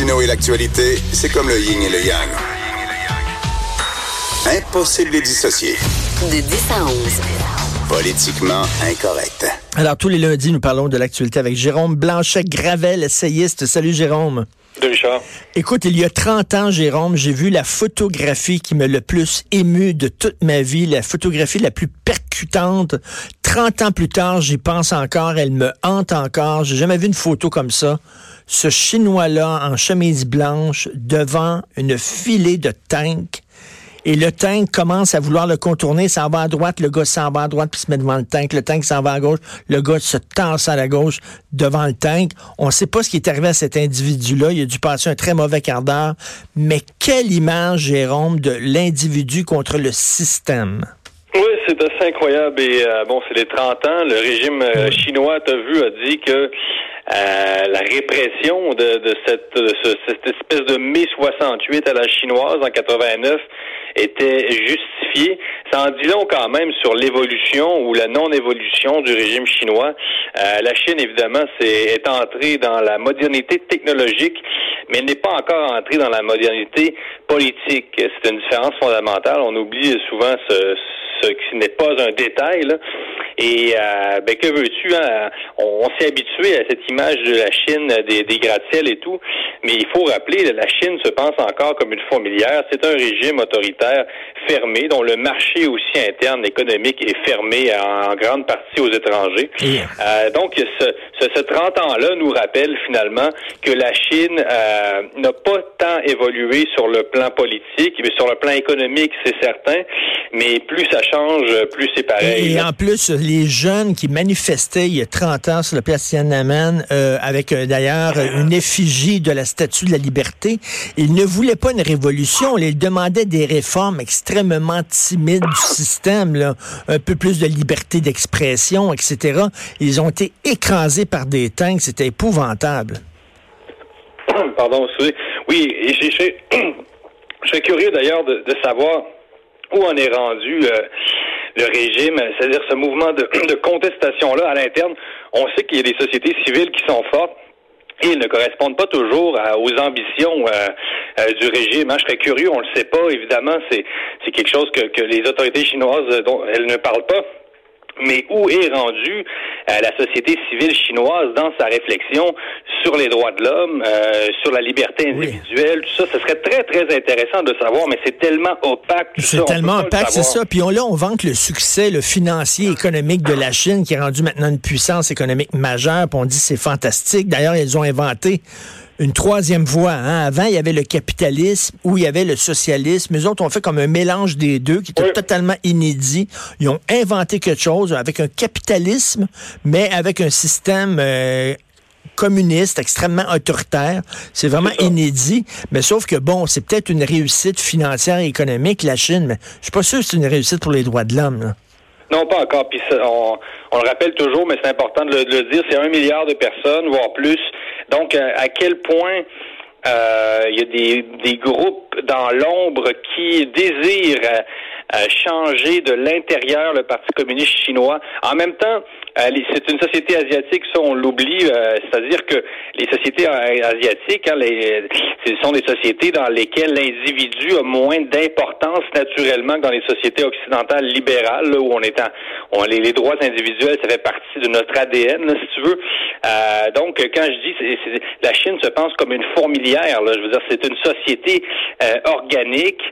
Martineau et l'actualité, c'est comme le yin et le yang. Impossible de les dissocier. De 10 à 11. Politiquement incorrect. Alors, tous les lundis, nous parlons de l'actualité avec Jérôme Blanchet-Gravel, essayiste. Salut, Jérôme. Richard. Écoute, il y a 30 ans, Jérôme, j'ai vu la photographie qui me le plus ému de toute ma vie, la photographie la plus percutante. 30 ans plus tard, j'y pense encore, elle me hante encore. J'ai jamais vu une photo comme ça. Ce Chinois-là, en chemise blanche, devant une filée de tanks. Et le tank commence à vouloir le contourner, s'en va à droite, le gars s'en va à droite puis se met devant le tank, le tank s'en va à gauche, le gars se tasse à la gauche devant le tank. On ne sait pas ce qui est arrivé à cet individu-là, il a dû passer un très mauvais quart d'heure, mais quelle image, Jérôme, de l'individu contre le système? Oui, c'est assez incroyable. Et euh, bon, c'est les 30 ans. Le régime euh, chinois, t'as vu, a dit que euh, la répression de, de cette, de ce- cette espèce de mai 68 à la chinoise en 89 était justifiée. Ça en dit long quand même sur l'évolution ou la non-évolution du régime chinois. Euh, la Chine, évidemment, c'est, est entrée dans la modernité technologique, mais elle n'est pas encore entrée dans la modernité politique. C'est une différence fondamentale. On oublie souvent ce, ce qui n'est pas un détail. Là. Et euh, ben, que veux-tu? Hein? On, on s'est habitué à cette image de la Chine, des, des gratte-ciels et tout, mais il faut rappeler, la Chine se pense encore comme une fourmilière. C'est un régime autoritaire fermé, dont le marché aussi interne économique est fermé en, grande partie aux étrangers. Euh, donc, ce, ce, ce 30 ans-là nous rappelle finalement que la Chine euh, n'a pas tant évolué sur le plan politique, mais sur le plan économique, c'est certain, mais plus ça change, plus c'est pareil. Et en plus, les jeunes qui manifestaient il y a 30 ans sur la place Tiananmen, euh, avec euh, d'ailleurs une effigie de la Statue de la Liberté, ils ne voulaient pas une révolution, ils demandaient des réformes extrêmement timides du système, là, un peu plus de liberté d'expression, etc. Ils ont été écrasés par des tanks, c'était épouvantable. Pardon, excusez. Oui, et je serais curieux d'ailleurs de, de savoir où en est rendu euh, le régime, c'est-à-dire ce mouvement de, de contestation-là à l'interne. On sait qu'il y a des sociétés civiles qui sont fortes. Et ils ne correspondent pas toujours aux ambitions euh, euh, du régime. hein. Je serais curieux, on le sait pas. Évidemment, c'est quelque chose que, que les autorités chinoises dont elles ne parlent pas. Mais où est rendue euh, la société civile chinoise dans sa réflexion sur les droits de l'homme, euh, sur la liberté individuelle, tout ça, ce serait très, très intéressant de savoir, mais c'est tellement opaque. C'est tellement opaque, c'est ça. Puis on, là, on vante le succès le financier, économique de la Chine, qui est rendu maintenant une puissance économique majeure. Puis on dit c'est fantastique. D'ailleurs, ils ont inventé une troisième voie. hein. Avant, il y avait le capitalisme ou il y avait le socialisme. Les autres ont fait comme un mélange des deux qui était totalement inédit. Ils ont inventé quelque chose avec un capitalisme, mais avec un système euh, communiste, extrêmement autoritaire. C'est vraiment inédit. Mais sauf que, bon, c'est peut-être une réussite financière et économique, la Chine, mais je suis pas sûr que c'est une réussite pour les droits de l'homme. Non, pas encore. Puis on, on le rappelle toujours, mais c'est important de le, dire, c'est un milliard de personnes, voire plus. Donc, euh, à quel point euh, il y a des, groupes dans l'ombre qui désirent euh, changer de l'intérieur le Parti communiste chinois. En même temps, c'est une société asiatique, ça on l'oublie, euh, c'est-à-dire que les sociétés asiatiques, hein, les, ce sont des sociétés dans lesquelles l'individu a moins d'importance naturellement que dans les sociétés occidentales libérales, là, où on est en, on, les, les droits individuels, ça fait partie de notre ADN, là, si tu veux. Euh, donc, quand je dis, la Chine se pense comme une fourmilière, là, je veux dire, c'est une société euh, organique.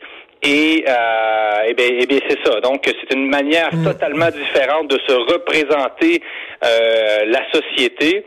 Et, euh, eh bien, eh bien, c'est ça. Donc, c'est une manière totalement différente de se représenter euh, la société.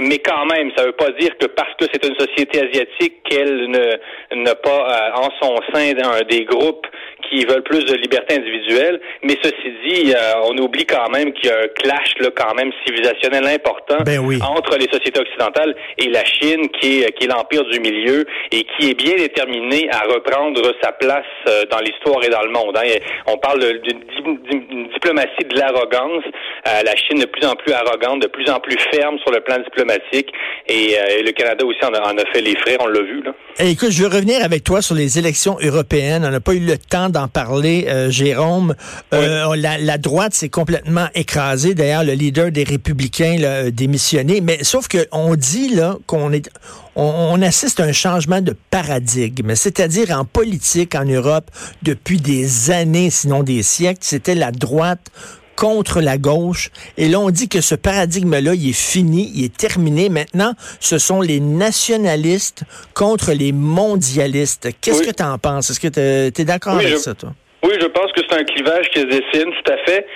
Mais quand même, ça ne veut pas dire que parce que c'est une société asiatique qu'elle ne n'a pas euh, en son sein un des groupes qui veulent plus de liberté individuelle. Mais ceci dit, on oublie quand même qu'il y a un clash là, quand même civilisationnel important ben oui. entre les sociétés occidentales et la Chine, qui est, qui est l'empire du milieu et qui est bien déterminé à reprendre sa place dans l'histoire et dans le monde. Hein. On parle d'une diplomatie de l'arrogance. la Chine de plus en plus arrogante, de plus en plus ferme sur le plan diplomatique. Et, le Canada aussi en a, fait les frais, on l'a vu. Là. écoute, je veux revenir avec toi sur les élections européennes. On n'a pas eu le temps d'en parler, euh, Jérôme. Euh, la, droite s'est complètement écrasée. D'ailleurs, le leader des Républicains a démissionné. Mais sauf qu'on dit là qu'on est on, assiste à un changement de paradigme, c'est-à-dire en politique en Europe depuis des années, sinon des siècles, c'était la droite contre la gauche. Et là, on dit que ce paradigme-là, il est fini, il est terminé. Maintenant, ce sont les nationalistes contre les mondialistes. Qu'est-ce que tu en penses? Est-ce que tu es, d'accord avec ça, toi? Oui, je pense que c'est un clivage qui se dessine, tout à fait.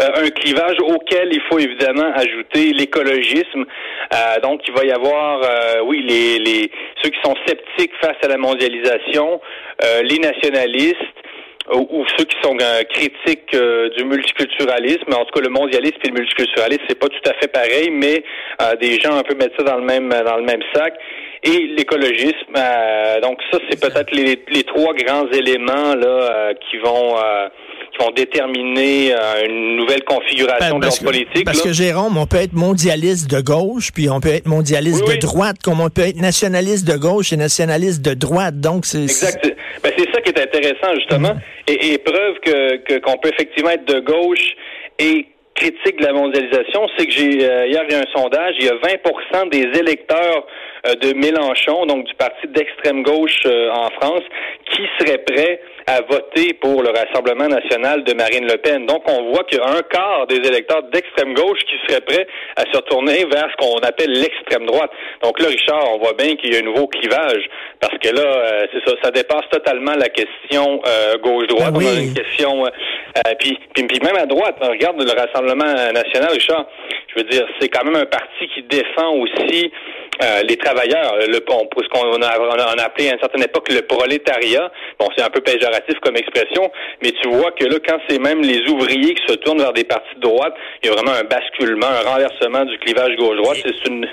Euh, un clivage auquel il faut évidemment ajouter l'écologisme. Euh, donc, il va y avoir, euh, oui, les, les ceux qui sont sceptiques face à la mondialisation, les nationalistes, ou, ceux qui sont euh, critiques euh, du multiculturalisme, en tout cas le mondialisme et le multiculturalisme, c'est pas tout à fait pareil, mais euh, des gens un peu mettent ça dans le même dans le même sac. Et l'écologisme, donc ça c'est peut-être les, les trois grands éléments là qui vont qui vont déterminer euh, une nouvelle configuration ben, de notre politique. Parce que Jérôme, on peut être mondialiste de gauche, puis on peut être mondialiste de droite, comme on peut être nationaliste de gauche et nationaliste de droite. Donc c'est exact. Ben, c'est ça qui est intéressant justement, mm-hmm. et, preuve que qu'on peut effectivement être de gauche et critique de la mondialisation, c'est que j'ai euh, hier il y a un sondage, il y a 20% des électeurs de Mélenchon, donc du parti d'extrême gauche en France, qui seraient prêts à voter pour le Rassemblement national de Marine Le Pen. Donc, on voit qu'il y a un quart des électeurs d'extrême gauche qui seraient prêts à se retourner vers ce qu'on appelle l'extrême droite. Donc là, Richard, on voit bien qu'il y a un nouveau clivage parce que là, euh, c'est ça, ça dépasse totalement la question euh, gauche-droite. Ben on a une question, euh, puis, puis, puis, même à droite, on regarde le Rassemblement national, Richard, je veux dire, c'est quand même un parti qui défend aussi euh, les travailleurs, le, on, ce qu'on a, on a, appelé à une certaine époque le prolétariat. Bon, c'est un peu péjoratif comme expression, mais tu vois que là, quand c'est même les ouvriers qui se tournent vers des partis de droite, il y a vraiment un basculement, un renversement du clivage gauche-droite. C'est une,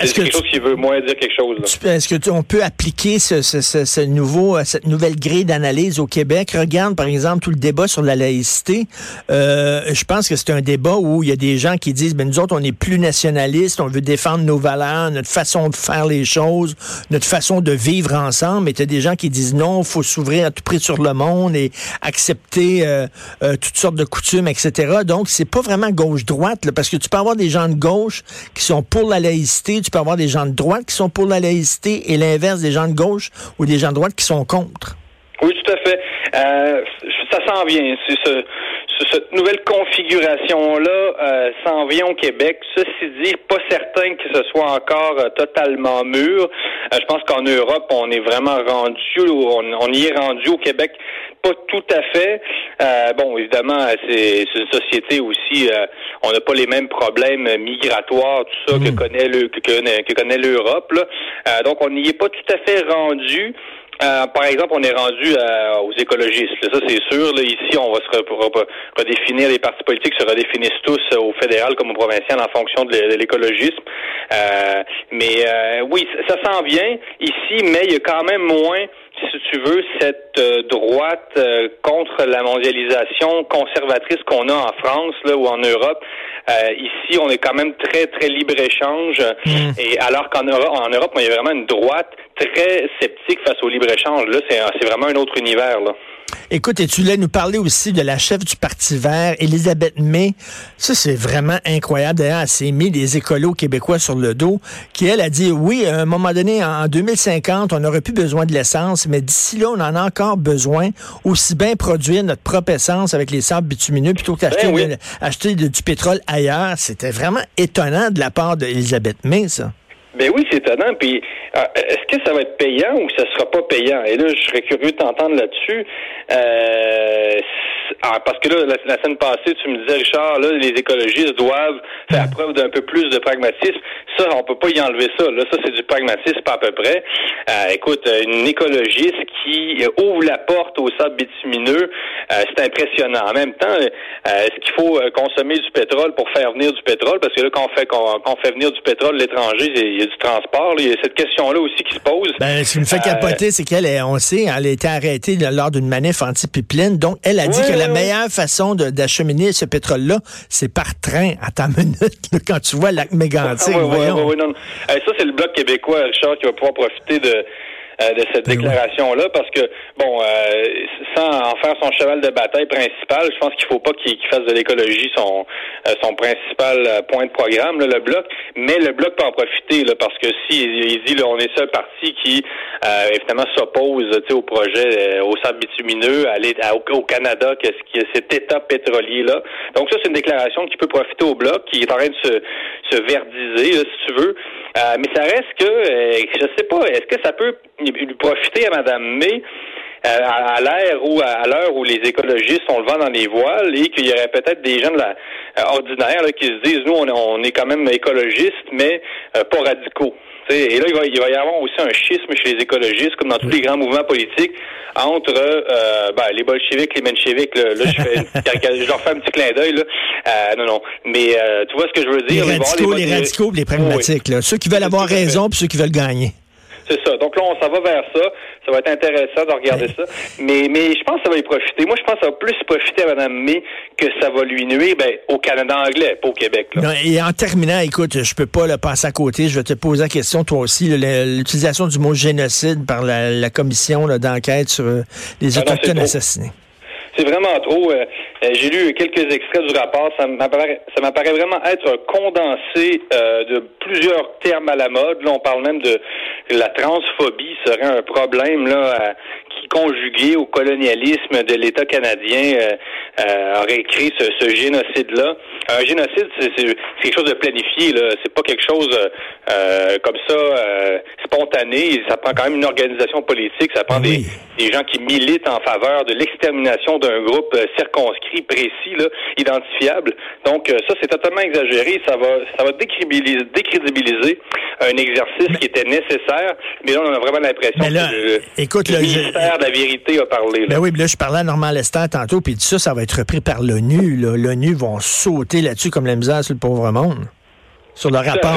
c'est quelque chose qui veut moins dire quelque chose. Est-ce que on peut appliquer ce, ce, ce, nouveau, euh, cette nouvelle grille d'analyse au Québec? Regarde, par exemple, tout le débat sur la laïcité. Euh, je pense que c'est un débat où il y a des gens qui disent, ben nous autres, on est plus nationalistes, on veut défendre nos valeurs, notre façon de faire les choses, notre façon de vivre ensemble. Et tu des gens qui disent non, il faut s'ouvrir à tout prix sur le monde et accepter euh, euh, toutes sortes de coutumes, etc. Donc, c'est pas vraiment gauche-droite, parce que tu peux avoir des gens de gauche qui sont pour la laïcité, tu peux avoir des gens de droite qui sont pour la laïcité et l'inverse des gens de gauche ou des gens de droite qui sont contre. Oui, tout à fait. Euh, ça s'en vient. C'est ce, cette nouvelle configuration-là euh, s'en vient au Québec. Ceci dit, pas certain que ce soit encore euh, totalement mûr. Euh, je pense qu'en Europe, on est vraiment rendu, on, y est rendu au Québec, pas tout à fait. bon, évidemment, c'est une société aussi, on n'a pas les mêmes problèmes migratoires, tout ça que mmh. connaît le que, connaît l'Europe. donc, on n'y est pas tout à fait rendu. Euh, par exemple, on est rendu euh, aux écologistes. ça, c'est sûr. Là, ici, on va se redéfinir, les partis politiques se redéfinissent tous euh, au fédéral comme au provincial en fonction de l'écologisme. mais oui, ça s'en vient ici, mais il y a quand même moins si tu veux, cette droite contre la mondialisation conservatrice qu'on a en France là, ou en Europe. Ici, on est quand même très, très libre-échange. Mm. Et alors qu'en Europe, en Europe, il y a vraiment une droite très sceptique face au libre-échange. Là, c'est vraiment un autre univers. Là. Écoute, et tu voulais nous parler aussi de la chef du Parti vert, Elisabeth May. Ça, c'est vraiment incroyable. D'ailleurs, elle s'est mis des écolos québécois sur le dos, qui, elle, a dit, oui, à un moment donné, en 2050, on n'aurait plus besoin de l'essence, mais d'ici là, on en a encore besoin. Aussi bien produire notre propre essence avec les sables bitumineux plutôt qu'acheter ben du pétrole ailleurs. C'était vraiment étonnant de la part d'Elisabeth May, ça. Ben oui, c'est étonnant. Puis, euh, est-ce que ça va être payant ou ça sera pas payant? Et là, je serais curieux de t'entendre là-dessus. Euh, ah, parce que là, la, la, semaine passée, tu me disais, Richard, là, les écologistes doivent faire preuve d'un peu plus de pragmatisme. Ça, on peut pas y enlever ça. Là, ça, c'est du pragmatisme à peu près. Euh, écoute, une écologiste qui ouvre la porte au sable bitumineux, euh, c'est impressionnant. En même temps, euh, est-ce qu'il faut consommer du pétrole pour faire venir du pétrole? Parce que là, quand on fait, quand, on fait venir du pétrole de l'étranger, il y a du transport. Il y a cette question-là aussi qui se pose. Ben, ce qui me fait capoter, c'est qu'elle, on sait, elle a été arrêtée lors d'une manif anti-pipeline. Donc, elle a dit que la meilleure façon d'acheminer ce pétrole-là, c'est par train à ta minute, quand tu vois lac mégantique. Ah, oui, oui, oui, non. ça, c'est le bloc québécois, Richard, qui va pouvoir profiter de euh, de cette ben déclaration-là, parce que, bon, euh, sans en faire son cheval de bataille principal, je pense qu'il faut pas qu'il fasse de l'écologie son euh, son principal point de programme, le bloc, mais le bloc peut en profiter, là, parce que si il dit, là, on est seul parti qui, évidemment, s'oppose au projet au sable bitumineux, aller au, Canada, qu'est-ce qui cet état pétrolier-là. Donc ça, c'est une déclaration qui peut profiter au bloc, qui est en train de se, se verdiser, si tu veux. mais ça reste que, je sais pas, est-ce que ça peut profiter à Mme May euh, à, l'ère où à l'heure où les écologistes ont le vent dans les voiles et qu'il y aurait peut-être des gens de la euh, ordinaires qui se disent nous on, est quand même écologistes mais euh, pas radicaux. Et là, il va, il va y avoir aussi un schisme chez les écologistes, comme dans tous les grands mouvements politiques, entre ben, les bolcheviks, les mencheviks. Là, là je, fais, je leur fais un petit clin d'œil. Là. non, non. Mais tu vois ce que je veux dire? Les radicaux, les, radicaux, les pragmatiques. Là. Ceux qui veulent avoir raison puis ceux qui veulent gagner. C'est ça. Donc là, on s'en va vers ça. Ça va être intéressant de regarder ça. Mais, mais je pense que ça va y profiter. Moi, je pense que ça va plus profiter à Mme May que ça va lui nuire ben, au Canada anglais, pas au Québec. et en terminant, écoute, je peux pas le passer à côté. Je vais te poser la question, toi aussi, l'utilisation du mot génocide par la, commission d'enquête sur euh, les ah Autochtones assassinés. C'est vraiment trop. Euh, j'ai lu quelques extraits du rapport. Ça m'apparaît, ça m'apparaît vraiment être condensé euh, de plusieurs termes à la mode. Là, on parle même de la transphobie serait un problème là qui conjugué au colonialisme de l'État canadien aurait créé ce, génocide-là. Un génocide, c'est, quelque chose de planifié. Là, c'est pas quelque chose comme ça spontané. Ça prend quand même une organisation politique. Ça prend des, des gens qui militent en faveur de l'extermination d'un groupe circonscrit précis, là, identifiable. Donc, euh, ça, c'est totalement exagéré. Ça va, ça va décrédibiliser, décrédibiliser un exercice qui était nécessaire. Mais là, on a vraiment l'impression que le, écoute, le, ministère de la Vérité a parlé. Là. Ben oui, là, je parlais à Normand Lester tantôt, puis ça, ça va être repris par l'ONU. L'ONU vont sauter là-dessus comme la misère sur le pauvre monde sur le rapport.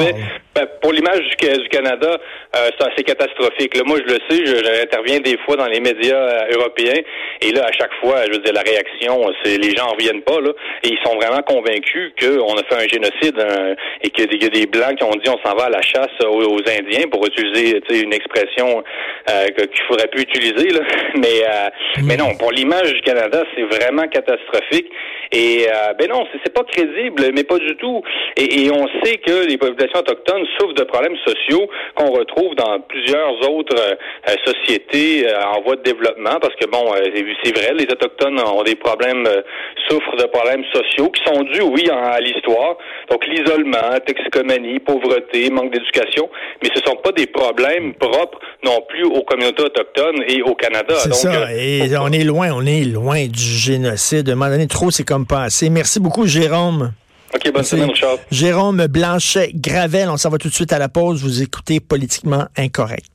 Ben, pour l'image du, du, Canada, euh, c'est assez catastrophique. Là, moi, je le sais, j'interviens des fois dans les médias euh, européens, et là, à chaque fois, je veux dire, la réaction, c'est les gens en reviennent pas, là, et ils sont vraiment convaincus qu'on a fait un génocide et qu'il y a des blancs qui ont dit on s'en va à la chasse aux, Indiens pour utiliser une expression euh, qu'il faudrait plus utiliser, là. Mais, euh, mm. mais non, pour l'image du Canada, c'est vraiment catastrophique. Et ben non, c'est pas crédible, mais pas du tout. Et, et on sait que les populations autochtones souffrent de problèmes sociaux qu'on retrouve dans plusieurs autres euh, sociétés euh, en voie de développement, parce que bon, euh, c'est vrai, les autochtones ont des problèmes, souffrent de problèmes sociaux qui sont dus, oui, à l'histoire. Donc l'isolement, toxicomanie, pauvreté, manque d'éducation, mais ce sont pas des problèmes propres non plus aux communautés autochtones et au Canada. C'est ça. Et on est loin, on est loin du génocide. À un moment donné, trop, c'est comme passé. Merci beaucoup, Jérôme. OK, bonne semaine, Richard. Jérôme Blanchet-Gravel, on s'en va tout de suite à la pause. Vous écoutez Politiquement Incorrect.